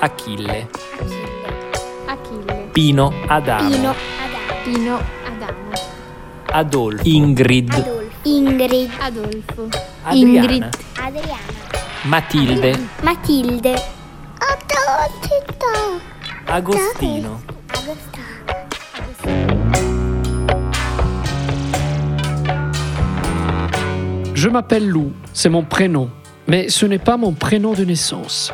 Achille. Achille. Pino Adamo. Pino. Pino Adamo. Adolfo. Ingrid. Adolfo. Ingrid. Adolfo. Adriana. Ingrid. Adriana. Matilde. Matilde. Adolfo. Agostino. Je m'appelle Lou, c'est mon prénom, mais ce n'est pas mon prénom de naissance.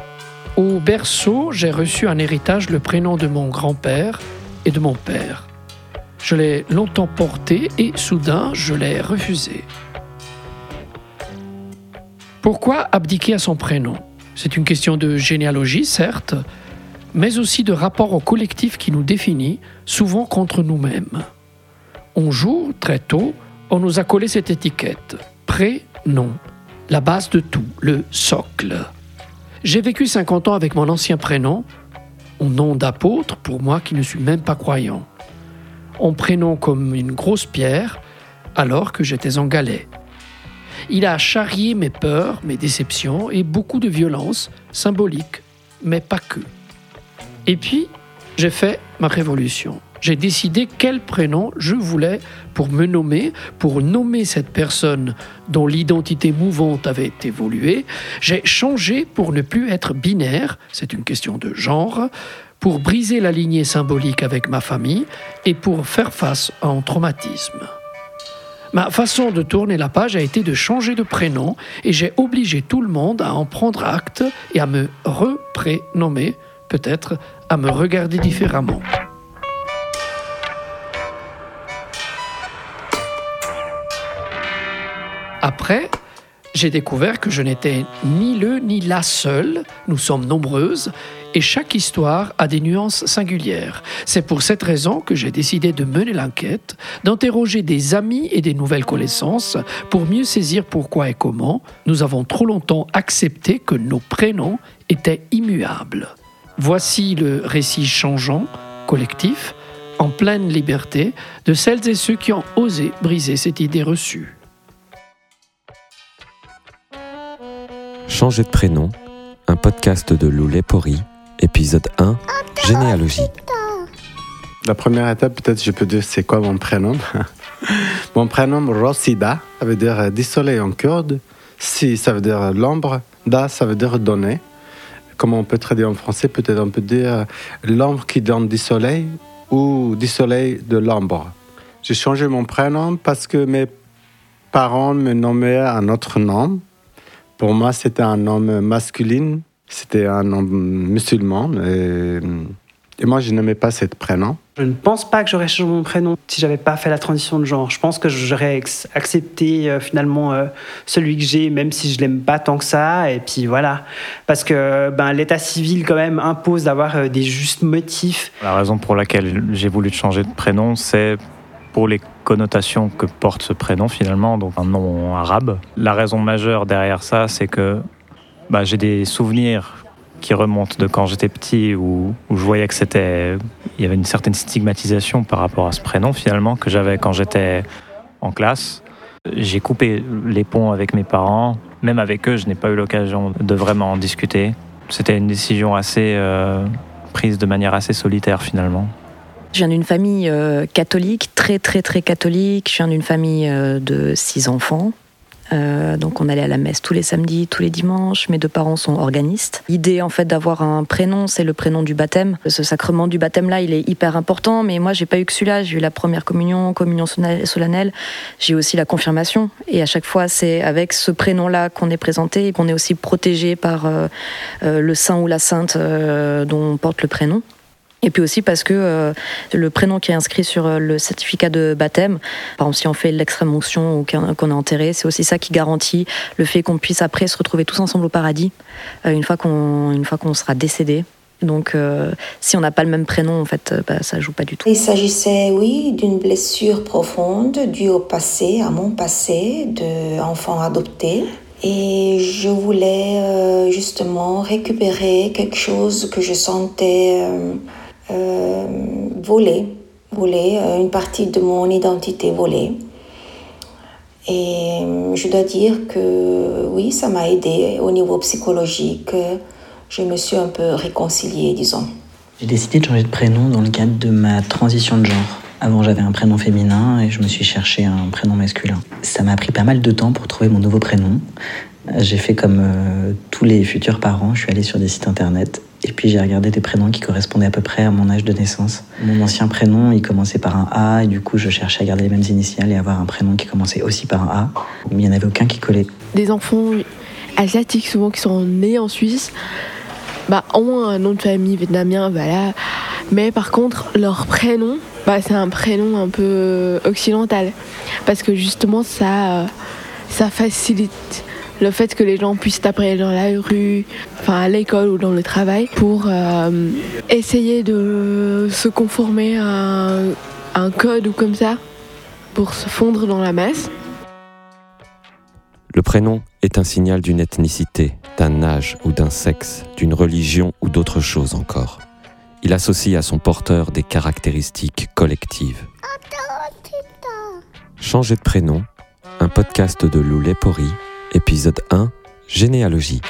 Au berceau, j'ai reçu un héritage le prénom de mon grand-père et de mon père. Je l'ai longtemps porté et soudain, je l'ai refusé. Pourquoi abdiquer à son prénom? C'est une question de généalogie, certes, mais aussi de rapport au collectif qui nous définit, souvent contre nous-mêmes. On joue très tôt, on nous a collé cette étiquette. Prénom, la base de tout, le socle. J'ai vécu 50 ans avec mon ancien prénom, mon nom d'apôtre pour moi qui ne suis même pas croyant. On prénom comme une grosse pierre alors que j'étais en galais. Il a charrié mes peurs, mes déceptions et beaucoup de violence symbolique, mais pas que. Et puis, j'ai fait ma révolution. J'ai décidé quel prénom je voulais pour me nommer, pour nommer cette personne dont l'identité mouvante avait évolué. J'ai changé pour ne plus être binaire, c'est une question de genre, pour briser la lignée symbolique avec ma famille et pour faire face à un traumatisme. Ma façon de tourner la page a été de changer de prénom et j'ai obligé tout le monde à en prendre acte et à me reprénommer, peut-être à me regarder différemment. Après, j'ai découvert que je n'étais ni le ni la seule, nous sommes nombreuses, et chaque histoire a des nuances singulières. C'est pour cette raison que j'ai décidé de mener l'enquête, d'interroger des amis et des nouvelles connaissances pour mieux saisir pourquoi et comment nous avons trop longtemps accepté que nos prénoms étaient immuables. Voici le récit changeant, collectif, en pleine liberté, de celles et ceux qui ont osé briser cette idée reçue. Changer de prénom, un podcast de Lou Lepori, épisode 1, généalogie. La première étape, peut-être, je peux dire c'est quoi mon prénom? mon prénom, Rosida, ça veut dire du soleil en kurde. Si, ça veut dire l'ombre. Da, ça veut dire donner. Comment on peut traduire en français? Peut-être on peut dire l'ombre qui donne du soleil ou du soleil de l'ombre. J'ai changé mon prénom parce que mes parents me nommaient un autre nom. Pour moi, c'était un nom masculin. C'était un nom musulman. Et, et moi, je n'aimais pas ce prénom. Je ne pense pas que j'aurais changé mon prénom si j'avais pas fait la transition de genre. Je pense que j'aurais accepté euh, finalement euh, celui que j'ai, même si je l'aime pas tant que ça. Et puis voilà, parce que ben l'état civil quand même impose d'avoir euh, des justes motifs. La raison pour laquelle j'ai voulu changer de prénom, c'est pour les connotations que porte ce prénom finalement, donc un nom arabe. La raison majeure derrière ça, c'est que bah, j'ai des souvenirs qui remontent de quand j'étais petit où, où je voyais que c'était il y avait une certaine stigmatisation par rapport à ce prénom finalement que j'avais quand j'étais en classe. J'ai coupé les ponts avec mes parents, même avec eux, je n'ai pas eu l'occasion de vraiment en discuter. C'était une décision assez euh, prise de manière assez solitaire finalement. Je viens d'une famille euh, catholique, très très très catholique. Je viens d'une famille euh, de six enfants. Euh, donc on allait à la messe tous les samedis, tous les dimanches. Mes deux parents sont organistes. L'idée en fait d'avoir un prénom, c'est le prénom du baptême. Ce sacrement du baptême là, il est hyper important. Mais moi, j'ai pas eu que celui-là. J'ai eu la première communion, communion solennelle. J'ai aussi la confirmation. Et à chaque fois, c'est avec ce prénom-là qu'on est présenté et qu'on est aussi protégé par le saint ou la sainte dont on porte le prénom. Et puis aussi parce que euh, le prénom qui est inscrit sur euh, le certificat de baptême, par exemple si on fait l'extrême onction ou qu'on est enterré, c'est aussi ça qui garantit le fait qu'on puisse après se retrouver tous ensemble au paradis euh, une fois qu'on une sera décédé. Donc si on n'a pas le même prénom, en fait, bah, ça joue pas du tout. Il s'agissait, oui, d'une blessure profonde due au passé, à mon passé d'enfant adopté. Et je voulais justement récupérer quelque chose que je sentais euh, euh, volé, volé, euh, une partie de mon identité volée. Et euh, je dois dire que oui, ça m'a aidé au niveau psychologique. je me suis un peu réconciliée, disons. J'ai décidé de changer de prénom dans le cadre de ma transition de genre. Avant, j'avais un prénom féminin et je me suis cherché un prénom masculin. Ça m'a pris pas mal de temps pour trouver mon nouveau prénom. J'ai fait comme euh, tous les futurs parents, je suis allée sur des sites internet et puis j'ai regardé des prénoms qui correspondaient à peu près à mon âge de naissance. Mon ancien prénom, il commençait par un A et du coup je cherchais à garder les mêmes initiales et avoir un prénom qui commençait aussi par un A. Mais il n'y en avait aucun qui collait. Des enfants asiatiques souvent qui sont nés en Suisse, bah, ont un nom de famille vietnamien, voilà. Mais par contre, leur prénom, bah, c'est un prénom un peu occidental. Parce que justement, ça, euh, ça facilite le fait que les gens puissent t'appeler dans la rue, enfin à l'école ou dans le travail, pour euh, essayer de se conformer à un, code ou comme ça, pour se fondre dans la masse. Le prénom est un signal d'une ethnicité, d'un âge ou d'un sexe, d'une religion ou d'autre chose encore. Il associe à son porteur des caractéristiques collectives. Changer de prénom, un podcast de Lou Lepori Épisode 1 Généalogie.